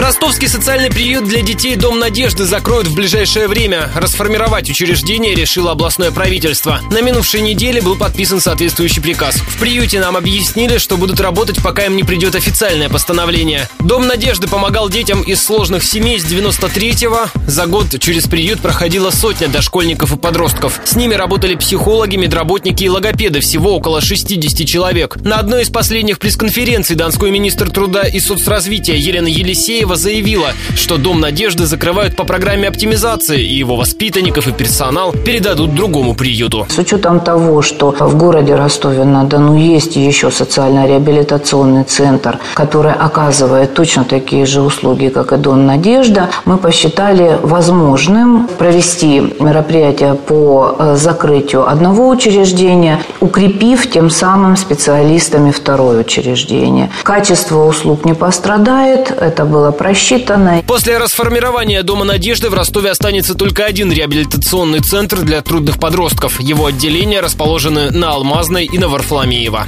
Ростовский социальный приют для детей «Дом надежды» закроют в ближайшее время. Расформировать учреждение решило областное правительство. На минувшей неделе был подписан соответствующий приказ. В приюте нам объяснили, что будут работать, пока им не придет официальное постановление. «Дом надежды» помогал детям из сложных семей с 93-го. За год через приют проходила сотня дошкольников и подростков. С ними работали психологи, медработники и логопеды, всего около 60 человек. На одной из последних пресс-конференций донской министр труда и соцразвития Елена Елисеева заявила, что Дом надежды закрывают по программе оптимизации, и его воспитанников и персонал передадут другому приюту. С учетом того, что в городе Ростове-на-Дону есть еще социально-реабилитационный центр, который оказывает точно такие же услуги, как и Дом Надежда, мы посчитали возможным провести мероприятие по э, закрытию одного учреждения, укрепив тем самым специалистами второе учреждение. Качество услуг не пострадает, это было просчитано. После расформирования Дома Надежды в Ростове останется только один реабилитационный центр для трудных подростков. Его отделения расположены на Алмазной и на Варфоломеева.